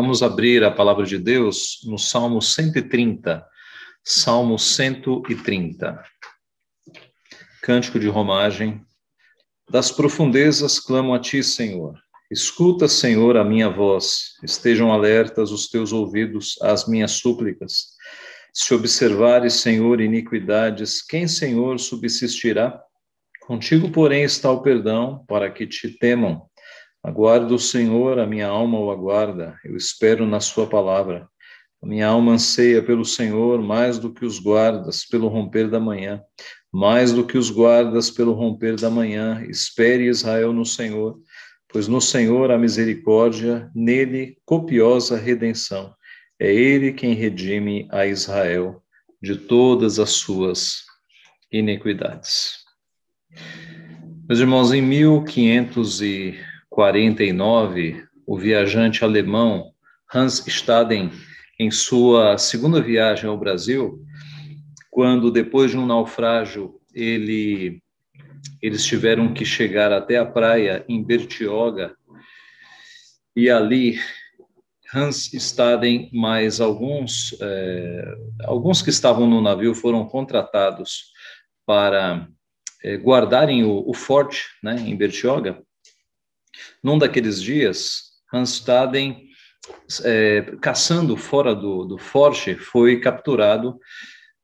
Vamos abrir a palavra de Deus no Salmo 130. Salmo 130. Cântico de romagem. Das profundezas clamo a ti, Senhor. Escuta, Senhor, a minha voz. Estejam alertas os teus ouvidos às minhas súplicas. Se observares, Senhor, iniquidades, quem, Senhor, subsistirá? Contigo, porém, está o perdão, para que te temam. Aguardo o Senhor, a minha alma o aguarda, eu espero na Sua palavra. A minha alma anseia pelo Senhor mais do que os guardas pelo romper da manhã. Mais do que os guardas pelo romper da manhã. Espere Israel no Senhor, pois no Senhor há misericórdia, nele copiosa redenção. É ele quem redime a Israel de todas as suas iniquidades. Meus irmãos, em 1549, o viajante alemão Hans Staden, em sua segunda viagem ao Brasil, quando depois de um naufrágio ele eles tiveram que chegar até a praia em Bertioga e ali Hans Staden mais alguns eh, alguns que estavam no navio foram contratados para é, guardarem o, o, forte né, em Bertioga, num daqueles dias, Hans Staden, é, caçando fora do, do forte, foi capturado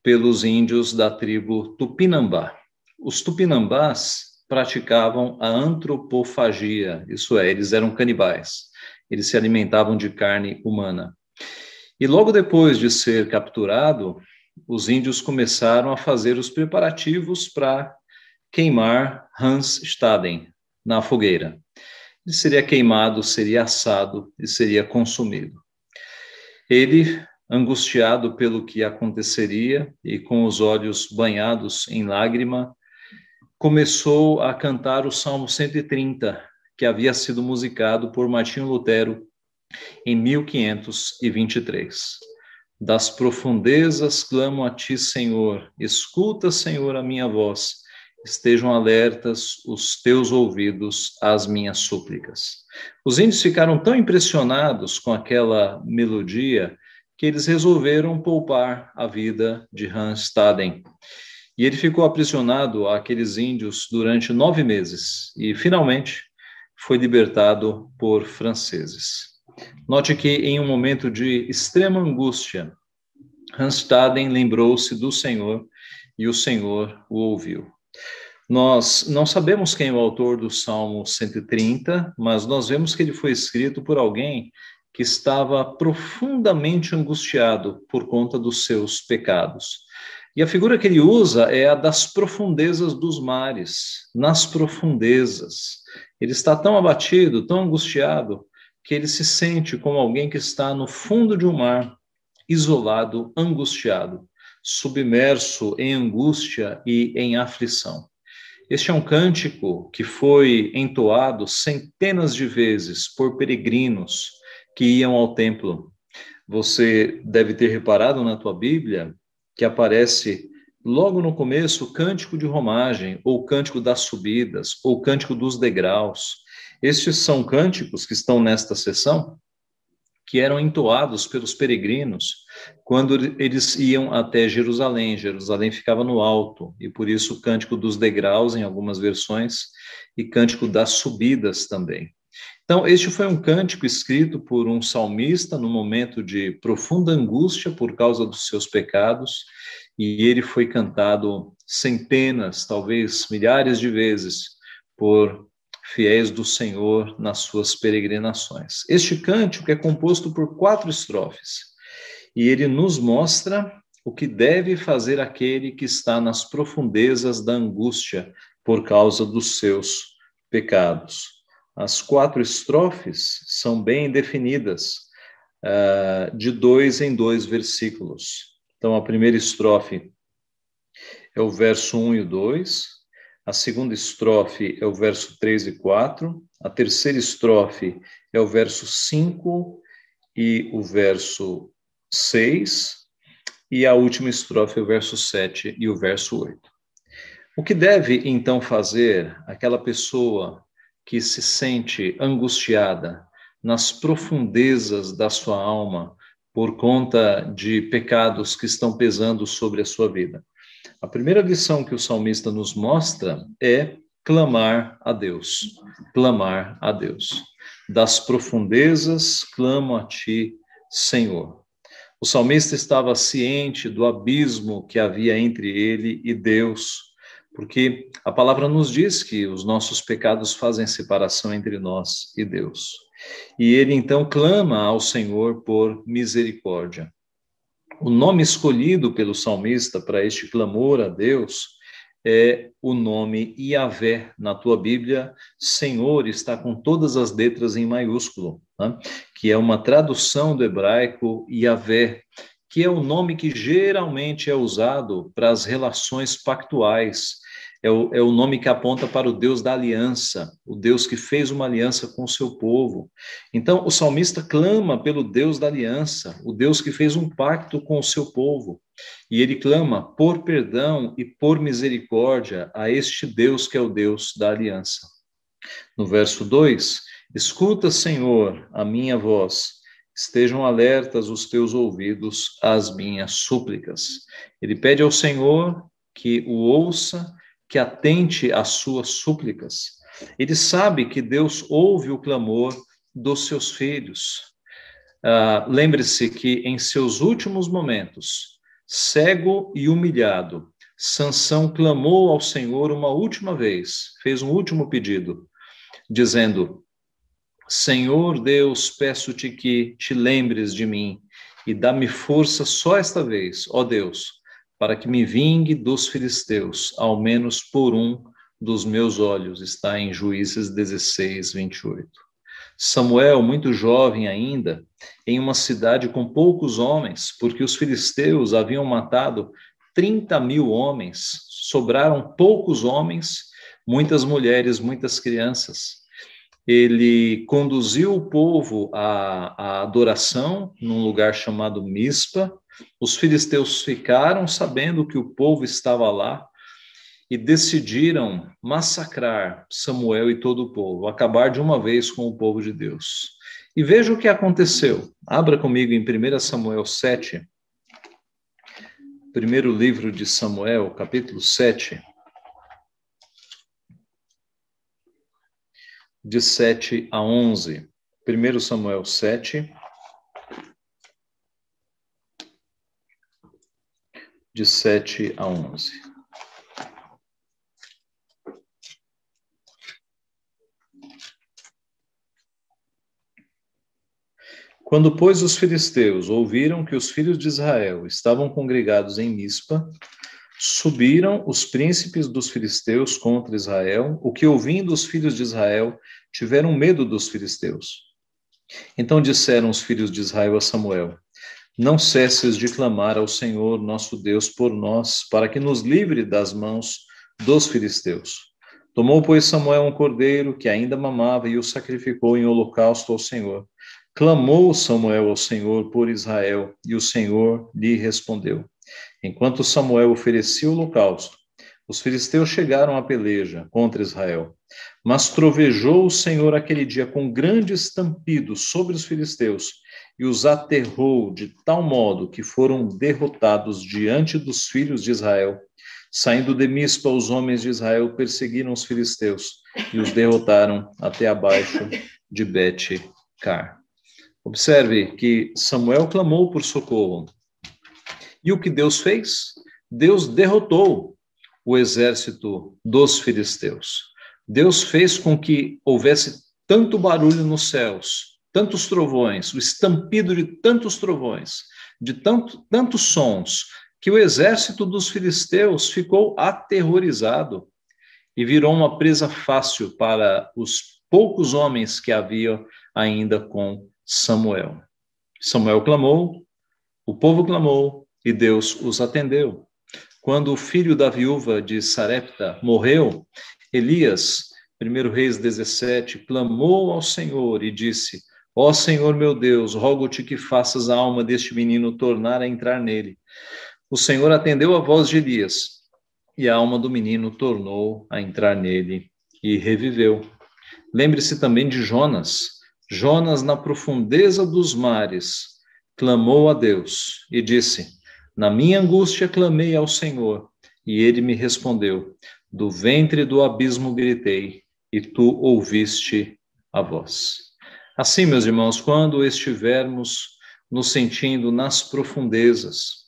pelos índios da tribo Tupinambá. Os Tupinambás praticavam a antropofagia, isso é, eles eram canibais, eles se alimentavam de carne humana. E logo depois de ser capturado, os índios começaram a fazer os preparativos para queimar Hans Staden na fogueira. Ele seria queimado, seria assado e seria consumido. Ele, angustiado pelo que aconteceria e com os olhos banhados em lágrima, começou a cantar o Salmo 130, que havia sido musicado por Martinho Lutero em 1523. Das profundezas clamo a ti, Senhor, escuta, Senhor, a minha voz estejam alertas os teus ouvidos às minhas súplicas. Os índios ficaram tão impressionados com aquela melodia que eles resolveram poupar a vida de Hans Staden. E ele ficou aprisionado àqueles índios durante nove meses e, finalmente, foi libertado por franceses. Note que, em um momento de extrema angústia, Hans Staden lembrou-se do Senhor e o Senhor o ouviu. Nós não sabemos quem é o autor do Salmo 130, mas nós vemos que ele foi escrito por alguém que estava profundamente angustiado por conta dos seus pecados. E a figura que ele usa é a das profundezas dos mares, nas profundezas. Ele está tão abatido, tão angustiado, que ele se sente como alguém que está no fundo de um mar, isolado, angustiado, submerso em angústia e em aflição. Este é um cântico que foi entoado centenas de vezes por peregrinos que iam ao templo. Você deve ter reparado na tua Bíblia que aparece logo no começo o cântico de romagem, ou cântico das subidas, ou cântico dos degraus. Estes são cânticos que estão nesta sessão que eram entoados pelos peregrinos quando eles iam até Jerusalém. Jerusalém ficava no alto, e por isso o cântico dos degraus, em algumas versões, e cântico das subidas também. Então, este foi um cântico escrito por um salmista no momento de profunda angústia por causa dos seus pecados, e ele foi cantado centenas, talvez milhares de vezes por fiéis do Senhor nas suas peregrinações. Este cântico é composto por quatro estrofes e ele nos mostra o que deve fazer aquele que está nas profundezas da angústia por causa dos seus pecados. As quatro estrofes são bem definidas, uh, de dois em dois versículos. Então, a primeira estrofe é o verso 1 e 2, a segunda estrofe é o verso 3 e 4. A terceira estrofe é o verso 5 e o verso 6. E a última estrofe é o verso 7 e o verso 8. O que deve então fazer aquela pessoa que se sente angustiada nas profundezas da sua alma por conta de pecados que estão pesando sobre a sua vida. A primeira lição que o salmista nos mostra é clamar a Deus, clamar a Deus. Das profundezas clamo a ti, Senhor. O salmista estava ciente do abismo que havia entre ele e Deus, porque a palavra nos diz que os nossos pecados fazem separação entre nós e Deus. E ele então clama ao Senhor por misericórdia. O nome escolhido pelo salmista para este clamor a Deus é o nome Yahvé. Na tua Bíblia, Senhor está com todas as letras em maiúsculo, né? que é uma tradução do hebraico Yahvé, que é o nome que geralmente é usado para as relações pactuais é o, é o nome que aponta para o Deus da aliança, o Deus que fez uma aliança com o seu povo. Então, o salmista clama pelo Deus da aliança, o Deus que fez um pacto com o seu povo. E ele clama por perdão e por misericórdia a este Deus que é o Deus da aliança. No verso 2: Escuta, Senhor, a minha voz, estejam alertas os teus ouvidos às minhas súplicas. Ele pede ao Senhor que o ouça que atente às suas súplicas. Ele sabe que Deus ouve o clamor dos seus filhos. Uh, Lembre-se que em seus últimos momentos, cego e humilhado, Sansão clamou ao Senhor uma última vez, fez um último pedido, dizendo: Senhor Deus, peço-te que te lembres de mim e dá-me força só esta vez, ó Deus, para que me vingue dos filisteus, ao menos por um dos meus olhos. Está em Juízes 16, 28. Samuel, muito jovem ainda, em uma cidade com poucos homens, porque os filisteus haviam matado 30 mil homens, sobraram poucos homens, muitas mulheres, muitas crianças. Ele conduziu o povo à, à adoração num lugar chamado Mispa, os filisteus ficaram sabendo que o povo estava lá e decidiram massacrar Samuel e todo o povo, acabar de uma vez com o povo de Deus. E veja o que aconteceu. Abra comigo em 1 Samuel 7. Primeiro livro de Samuel, capítulo 7. De 7 a 11. 1 Samuel 7, de 7 a 11. Quando, pois, os filisteus ouviram que os filhos de Israel estavam congregados em Mispa, subiram os príncipes dos filisteus contra Israel, o que, ouvindo os filhos de Israel, tiveram medo dos filisteus. Então disseram os filhos de Israel a Samuel: não cesses de clamar ao Senhor nosso Deus por nós, para que nos livre das mãos dos filisteus. Tomou, pois, Samuel um cordeiro que ainda mamava e o sacrificou em holocausto ao Senhor. Clamou Samuel ao Senhor por Israel, e o Senhor lhe respondeu. Enquanto Samuel oferecia o holocausto, os filisteus chegaram à peleja contra Israel. Mas trovejou o Senhor aquele dia com grande estampido sobre os filisteus, e os aterrou de tal modo que foram derrotados diante dos filhos de Israel. Saindo de Mispa, os homens de Israel perseguiram os filisteus e os derrotaram até abaixo de Bet-Car. Observe que Samuel clamou por socorro. E o que Deus fez? Deus derrotou o exército dos filisteus. Deus fez com que houvesse tanto barulho nos céus, tantos trovões, o estampido de tantos trovões, de tanto, tantos sons, que o exército dos filisteus ficou aterrorizado e virou uma presa fácil para os poucos homens que havia ainda com Samuel. Samuel clamou, o povo clamou e Deus os atendeu. Quando o filho da viúva de Sarepta morreu, Elias, 1 Reis 17, clamou ao Senhor e disse: Ó Senhor meu Deus, rogo-te que faças a alma deste menino tornar a entrar nele. O Senhor atendeu a voz de Elias, e a alma do menino tornou a entrar nele e reviveu. Lembre-se também de Jonas. Jonas, na profundeza dos mares, clamou a Deus e disse: Na minha angústia clamei ao Senhor, e ele me respondeu: Do ventre do abismo gritei, e tu ouviste a voz. Assim, meus irmãos, quando estivermos nos sentindo nas profundezas,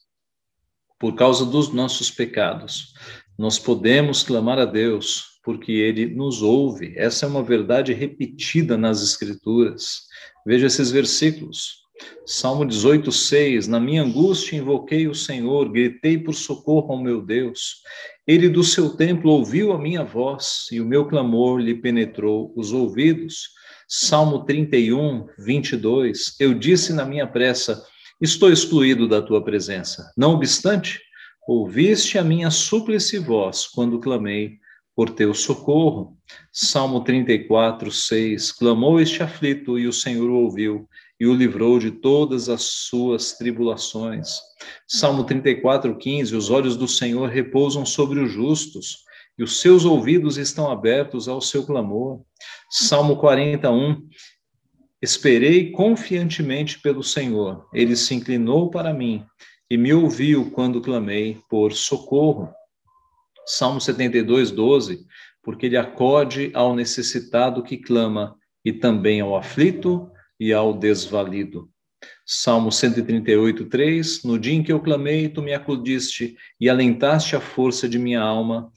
por causa dos nossos pecados, nós podemos clamar a Deus porque ele nos ouve. Essa é uma verdade repetida nas Escrituras. Veja esses versículos. Salmo 18, 6. Na minha angústia invoquei o Senhor, gritei por socorro ao meu Deus. Ele do seu templo ouviu a minha voz e o meu clamor lhe penetrou os ouvidos. Salmo 31, 22. Eu disse na minha pressa: Estou excluído da tua presença. Não obstante, ouviste a minha súplice voz quando clamei por teu socorro. Salmo 34, 6. Clamou este aflito e o Senhor o ouviu e o livrou de todas as suas tribulações. Salmo 34, 15. Os olhos do Senhor repousam sobre os justos e os seus ouvidos estão abertos ao seu clamor. Salmo 41. Esperei confiantemente pelo Senhor. Ele se inclinou para mim e me ouviu quando clamei por socorro. Salmo 72, 12, porque ele acode ao necessitado que clama e também ao aflito e ao desvalido. Salmo 138, 3, no dia em que eu clamei, tu me acudiste e alentaste a força de minha alma.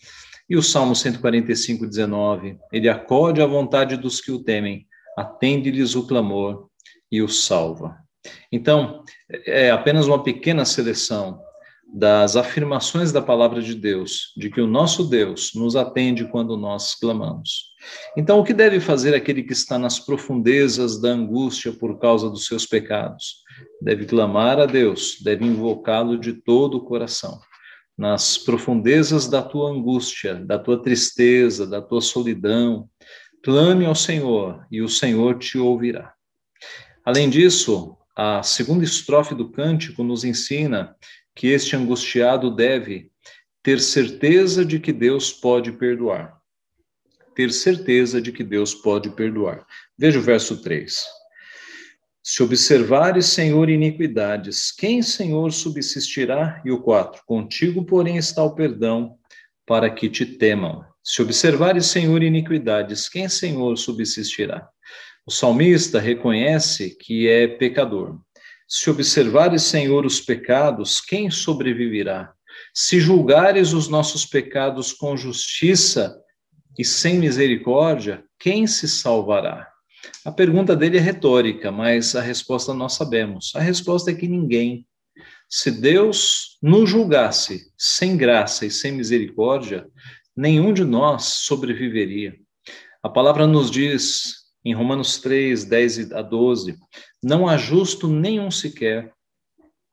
E o Salmo 145, 19, ele acode à vontade dos que o temem, atende-lhes o clamor e o salva. Então, é apenas uma pequena seleção das afirmações da palavra de Deus, de que o nosso Deus nos atende quando nós clamamos. Então, o que deve fazer aquele que está nas profundezas da angústia por causa dos seus pecados? Deve clamar a Deus, deve invocá-lo de todo o coração. Nas profundezas da tua angústia, da tua tristeza, da tua solidão, clame ao Senhor e o Senhor te ouvirá. Além disso, a segunda estrofe do cântico nos ensina que este angustiado deve ter certeza de que Deus pode perdoar. Ter certeza de que Deus pode perdoar. Veja o verso 3. Se observares, Senhor, iniquidades, quem, Senhor, subsistirá? E o 4. Contigo, porém, está o perdão, para que te temam. Se observares, Senhor, iniquidades, quem, Senhor, subsistirá? O salmista reconhece que é pecador. Se observares, Senhor, os pecados, quem sobreviverá? Se julgares os nossos pecados com justiça e sem misericórdia, quem se salvará? A pergunta dele é retórica, mas a resposta nós sabemos. A resposta é que ninguém. Se Deus nos julgasse sem graça e sem misericórdia, nenhum de nós sobreviveria. A palavra nos diz em Romanos 3, 10 a 12, não há justo nenhum sequer,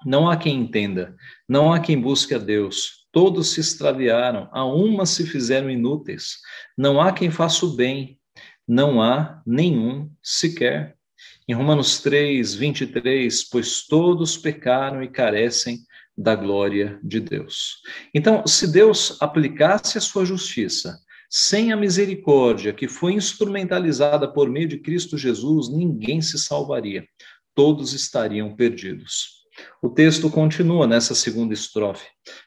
não há quem entenda, não há quem busque a Deus. Todos se extraviaram, a uma se fizeram inúteis. Não há quem faça o bem, não há nenhum sequer. Em Romanos 3, 23, pois todos pecaram e carecem da glória de Deus. Então, se Deus aplicasse a sua justiça sem a misericórdia que foi instrumentalizada por meio de Cristo Jesus, ninguém se salvaria. Todos estariam perdidos. O texto continua nessa segunda estrofe.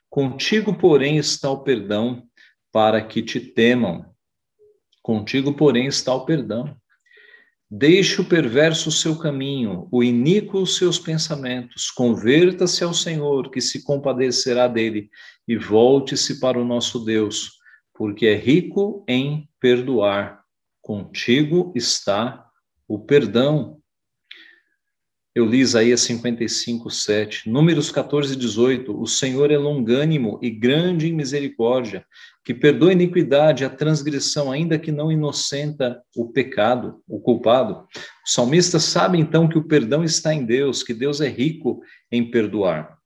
Contigo, porém, está o perdão para que te temam. Contigo, porém, está o perdão. Deixe o perverso o seu caminho, o iníquo os seus pensamentos. Converta-se ao Senhor, que se compadecerá dele, e volte-se para o nosso Deus porque é rico em perdoar. Contigo está o perdão. Eu li Isaías 55, 7. Números 14 e 18. O Senhor é longânimo e grande em misericórdia, que perdoa a iniquidade, a transgressão, ainda que não inocenta o pecado, o culpado. O salmista sabe então que o perdão está em Deus, que Deus é rico em perdoar.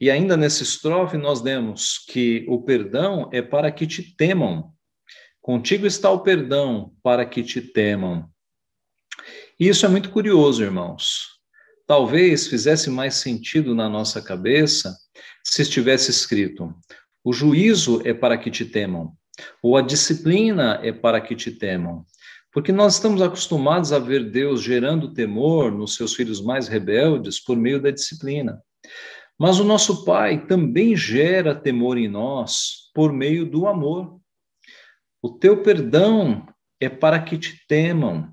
E ainda nessa estrofe nós lemos que o perdão é para que te temam. Contigo está o perdão para que te temam. E isso é muito curioso, irmãos. Talvez fizesse mais sentido na nossa cabeça se estivesse escrito: o juízo é para que te temam, ou a disciplina é para que te temam. Porque nós estamos acostumados a ver Deus gerando temor nos seus filhos mais rebeldes por meio da disciplina. Mas o nosso Pai também gera temor em nós por meio do amor. O teu perdão é para que te temam.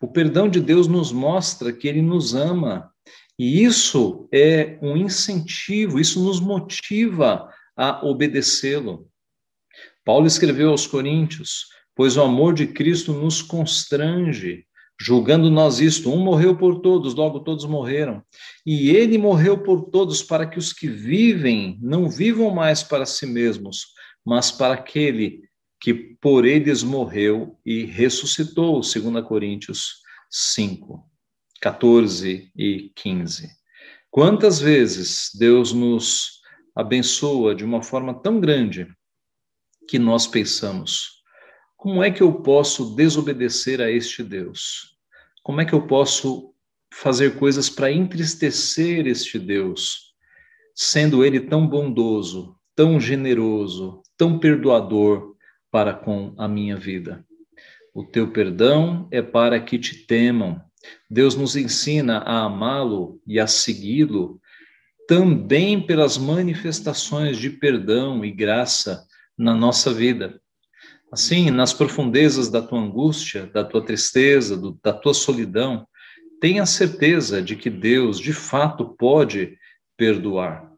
O perdão de Deus nos mostra que ele nos ama. E isso é um incentivo, isso nos motiva a obedecê-lo. Paulo escreveu aos Coríntios: Pois o amor de Cristo nos constrange, julgando nós isto: um morreu por todos, logo todos morreram. E ele morreu por todos para que os que vivem não vivam mais para si mesmos, mas para aquele que por eles morreu e ressuscitou, 2 Coríntios 5, 14 e 15. Quantas vezes Deus nos abençoa de uma forma tão grande que nós pensamos: como é que eu posso desobedecer a este Deus? Como é que eu posso fazer coisas para entristecer este Deus, sendo ele tão bondoso, tão generoso, tão perdoador para com a minha vida? O teu perdão é para que te temam. Deus nos ensina a amá-lo e a segui-lo também pelas manifestações de perdão e graça na nossa vida. Assim, nas profundezas da tua angústia, da tua tristeza, do, da tua solidão, tenha certeza de que Deus, de fato, pode perdoar.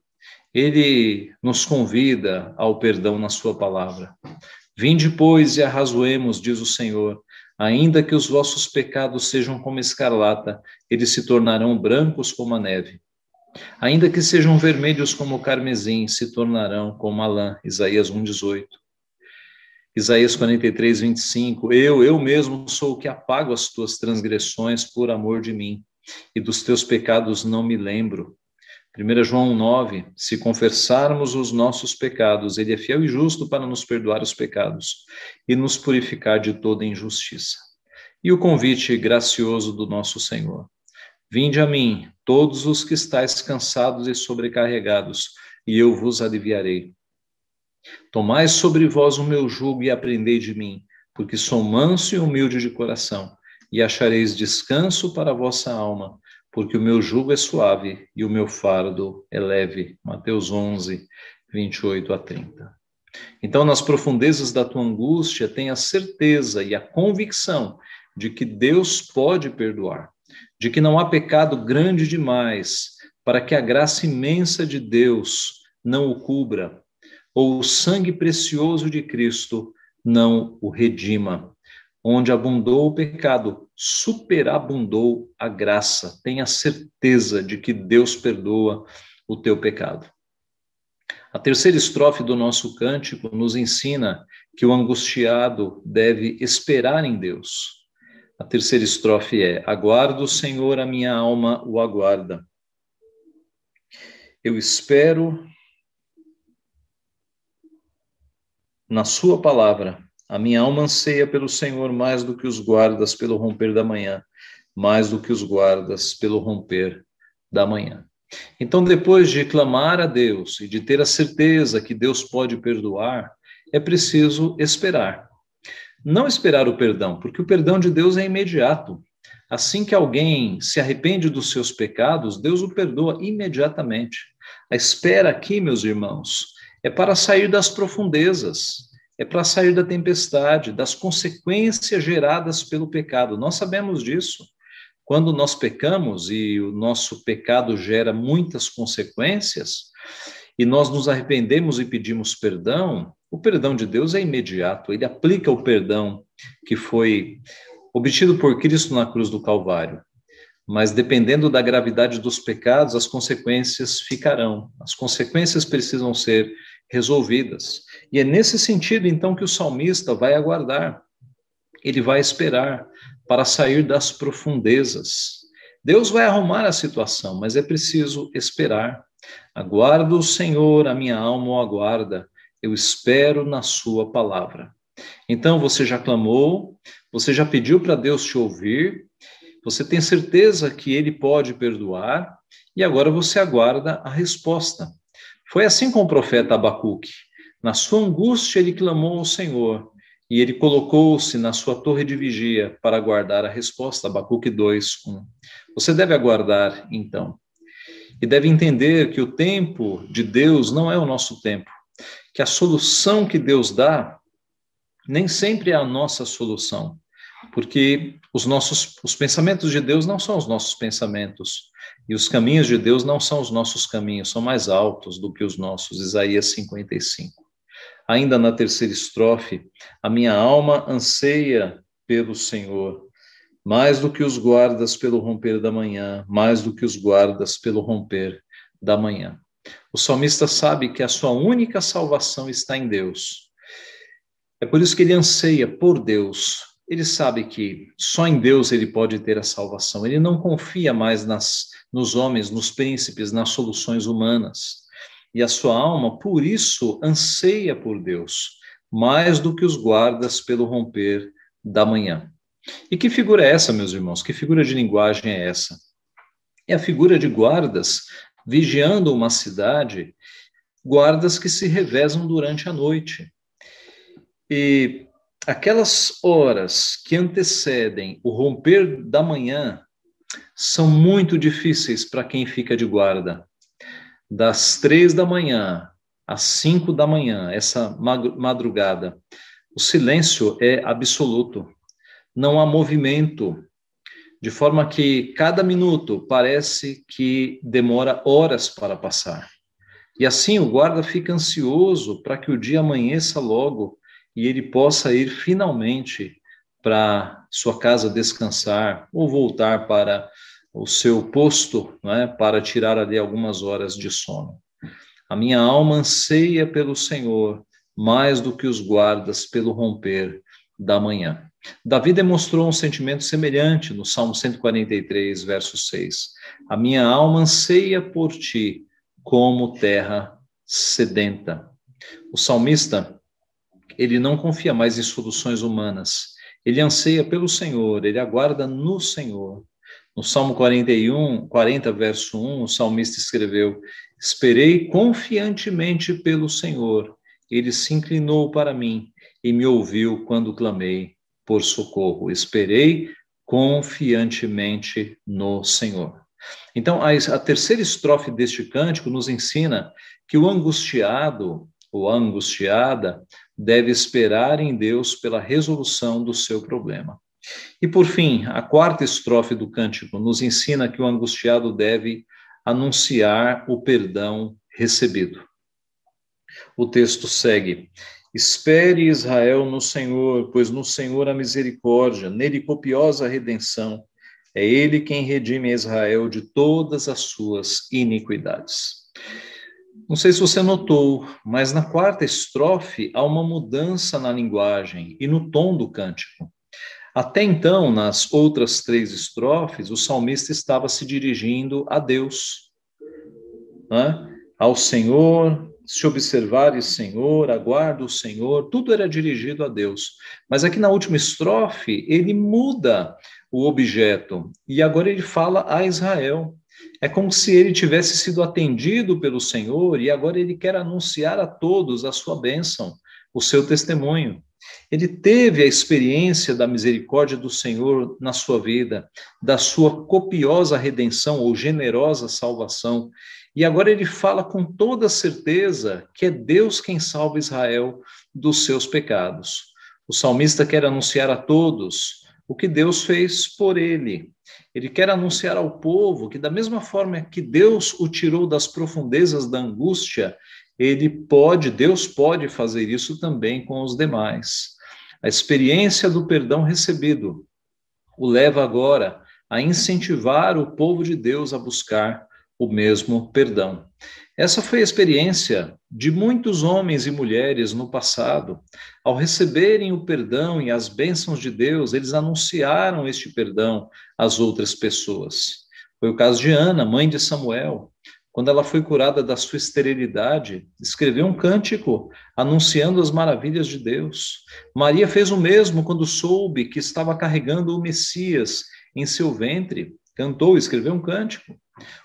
Ele nos convida ao perdão na sua palavra. Vinde, pois, e arrazoemos, diz o Senhor, ainda que os vossos pecados sejam como escarlata, eles se tornarão brancos como a neve. Ainda que sejam vermelhos como o carmesim, se tornarão como a lã. Isaías 1,18. Isaías 43, 25. Eu, eu mesmo sou o que apago as tuas transgressões por amor de mim, e dos teus pecados não me lembro. 1 João 9. Se confessarmos os nossos pecados, ele é fiel e justo para nos perdoar os pecados e nos purificar de toda injustiça. E o convite gracioso do nosso Senhor. Vinde a mim, todos os que estáis cansados e sobrecarregados, e eu vos aliviarei. Tomai sobre vós o meu jugo e aprendei de mim, porque sou manso e humilde de coração, e achareis descanso para a vossa alma, porque o meu jugo é suave e o meu fardo é leve. Mateus 11, 28 a 30. Então, nas profundezas da tua angústia, tenha certeza e a convicção de que Deus pode perdoar de que não há pecado grande demais para que a graça imensa de Deus não o cubra, ou o sangue precioso de Cristo não o redima. Onde abundou o pecado, superabundou a graça. Tenha certeza de que Deus perdoa o teu pecado. A terceira estrofe do nosso cântico nos ensina que o angustiado deve esperar em Deus. A terceira estrofe é: Aguardo o Senhor, a minha alma o aguarda. Eu espero na Sua palavra. A minha alma anseia pelo Senhor mais do que os guardas pelo romper da manhã, mais do que os guardas pelo romper da manhã. Então, depois de clamar a Deus e de ter a certeza que Deus pode perdoar, é preciso esperar. Não esperar o perdão, porque o perdão de Deus é imediato. Assim que alguém se arrepende dos seus pecados, Deus o perdoa imediatamente. A espera aqui, meus irmãos, é para sair das profundezas, é para sair da tempestade, das consequências geradas pelo pecado. Nós sabemos disso. Quando nós pecamos e o nosso pecado gera muitas consequências, e nós nos arrependemos e pedimos perdão, o perdão de Deus é imediato, ele aplica o perdão que foi obtido por Cristo na cruz do Calvário. Mas dependendo da gravidade dos pecados, as consequências ficarão. As consequências precisam ser resolvidas. E é nesse sentido, então, que o salmista vai aguardar. Ele vai esperar para sair das profundezas. Deus vai arrumar a situação, mas é preciso esperar. Aguardo o Senhor, a minha alma o aguarda eu espero na Sua palavra. Então, você já clamou, você já pediu para Deus te ouvir, você tem certeza que Ele pode perdoar, e agora você aguarda a resposta. Foi assim com o profeta Abacuque. Na sua angústia, ele clamou ao Senhor, e ele colocou-se na sua torre de vigia para aguardar a resposta, Abacuque 2, 1. Você deve aguardar, então, e deve entender que o tempo de Deus não é o nosso tempo, que a solução que Deus dá nem sempre é a nossa solução, porque os nossos os pensamentos de Deus não são os nossos pensamentos, e os caminhos de Deus não são os nossos caminhos, são mais altos do que os nossos. Isaías 55. Ainda na terceira estrofe, a minha alma anseia pelo Senhor, mais do que os guardas pelo romper da manhã, mais do que os guardas pelo romper da manhã. O salmista sabe que a sua única salvação está em Deus. É por isso que ele anseia por Deus. Ele sabe que só em Deus ele pode ter a salvação. Ele não confia mais nas, nos homens, nos príncipes, nas soluções humanas. E a sua alma, por isso, anseia por Deus, mais do que os guardas pelo romper da manhã. E que figura é essa, meus irmãos? Que figura de linguagem é essa? É a figura de guardas vigiando uma cidade, guardas que se revezam durante a noite. E aquelas horas que antecedem o romper da manhã são muito difíceis para quem fica de guarda. Das três da manhã às cinco da manhã, essa madrugada, o silêncio é absoluto não há movimento, de forma que cada minuto parece que demora horas para passar. E assim o guarda fica ansioso para que o dia amanheça logo e ele possa ir finalmente para sua casa descansar ou voltar para o seu posto, né, para tirar ali algumas horas de sono. A minha alma anseia pelo Senhor mais do que os guardas pelo romper da manhã. Davi demonstrou um sentimento semelhante no Salmo 143, verso 6. A minha alma anseia por ti como terra sedenta. O salmista, ele não confia mais em soluções humanas. Ele anseia pelo Senhor, ele aguarda no Senhor. No Salmo 41, 40, verso 1, o salmista escreveu: Esperei confiantemente pelo Senhor. Ele se inclinou para mim e me ouviu quando clamei por socorro. Esperei confiantemente no Senhor. Então, a, a terceira estrofe deste cântico nos ensina que o angustiado ou angustiada deve esperar em Deus pela resolução do seu problema. E por fim, a quarta estrofe do cântico nos ensina que o angustiado deve anunciar o perdão recebido. O texto segue: Espere Israel no Senhor, pois no Senhor há misericórdia, nele copiosa redenção. É ele quem redime Israel de todas as suas iniquidades. Não sei se você notou, mas na quarta estrofe há uma mudança na linguagem e no tom do cântico. Até então, nas outras três estrofes, o salmista estava se dirigindo a Deus, né? ao Senhor, se observares, Senhor, aguarda o Senhor, tudo era dirigido a Deus. Mas aqui na última estrofe, ele muda o objeto e agora ele fala a Israel. É como se ele tivesse sido atendido pelo Senhor e agora ele quer anunciar a todos a sua bênção, o seu testemunho. Ele teve a experiência da misericórdia do Senhor na sua vida, da sua copiosa redenção ou generosa salvação, e agora ele fala com toda certeza que é Deus quem salva Israel dos seus pecados. O salmista quer anunciar a todos o que Deus fez por ele. Ele quer anunciar ao povo que, da mesma forma que Deus o tirou das profundezas da angústia, ele pode, Deus pode fazer isso também com os demais. A experiência do perdão recebido o leva agora a incentivar o povo de Deus a buscar o mesmo perdão. Essa foi a experiência de muitos homens e mulheres no passado. Ao receberem o perdão e as bênçãos de Deus, eles anunciaram este perdão às outras pessoas. Foi o caso de Ana, mãe de Samuel. Quando ela foi curada da sua esterilidade, escreveu um cântico anunciando as maravilhas de Deus. Maria fez o mesmo quando soube que estava carregando o Messias em seu ventre. Cantou, escreveu um cântico.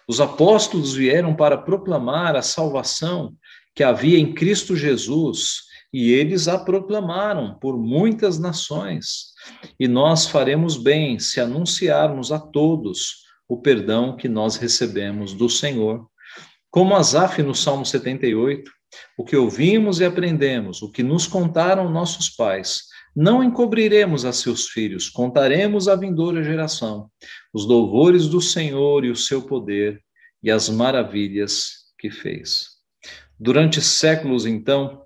Os apóstolos vieram para proclamar a salvação que havia em Cristo Jesus e eles a proclamaram por muitas nações. E nós faremos bem se anunciarmos a todos o perdão que nós recebemos do Senhor. Como Asaf no Salmo 78, o que ouvimos e aprendemos, o que nos contaram nossos pais, não encobriremos a seus filhos, contaremos à vindoura geração os louvores do Senhor e o seu poder e as maravilhas que fez. Durante séculos, então,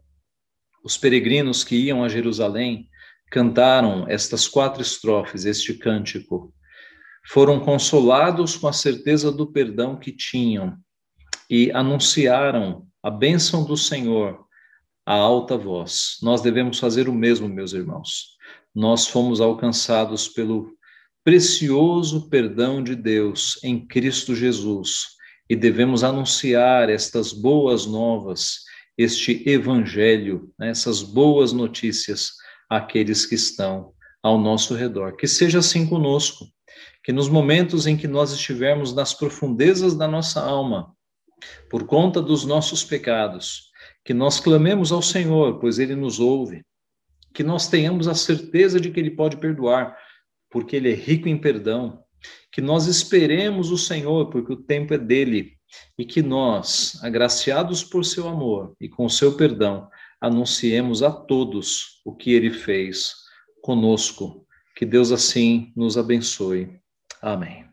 os peregrinos que iam a Jerusalém cantaram estas quatro estrofes, este cântico. Foram consolados com a certeza do perdão que tinham e anunciaram a bênção do Senhor a alta voz. Nós devemos fazer o mesmo, meus irmãos. Nós fomos alcançados pelo precioso perdão de Deus em Cristo Jesus e devemos anunciar estas boas novas, este evangelho, né, essas boas notícias àqueles que estão ao nosso redor. Que seja assim conosco, que nos momentos em que nós estivermos nas profundezas da nossa alma, por conta dos nossos pecados, que nós clamemos ao Senhor, pois Ele nos ouve, que nós tenhamos a certeza de que Ele pode perdoar, porque Ele é rico em perdão, que nós esperemos o Senhor, porque o tempo é dele, e que nós, agraciados por seu amor e com seu perdão, anunciemos a todos o que ele fez conosco. Que Deus assim nos abençoe. Amém.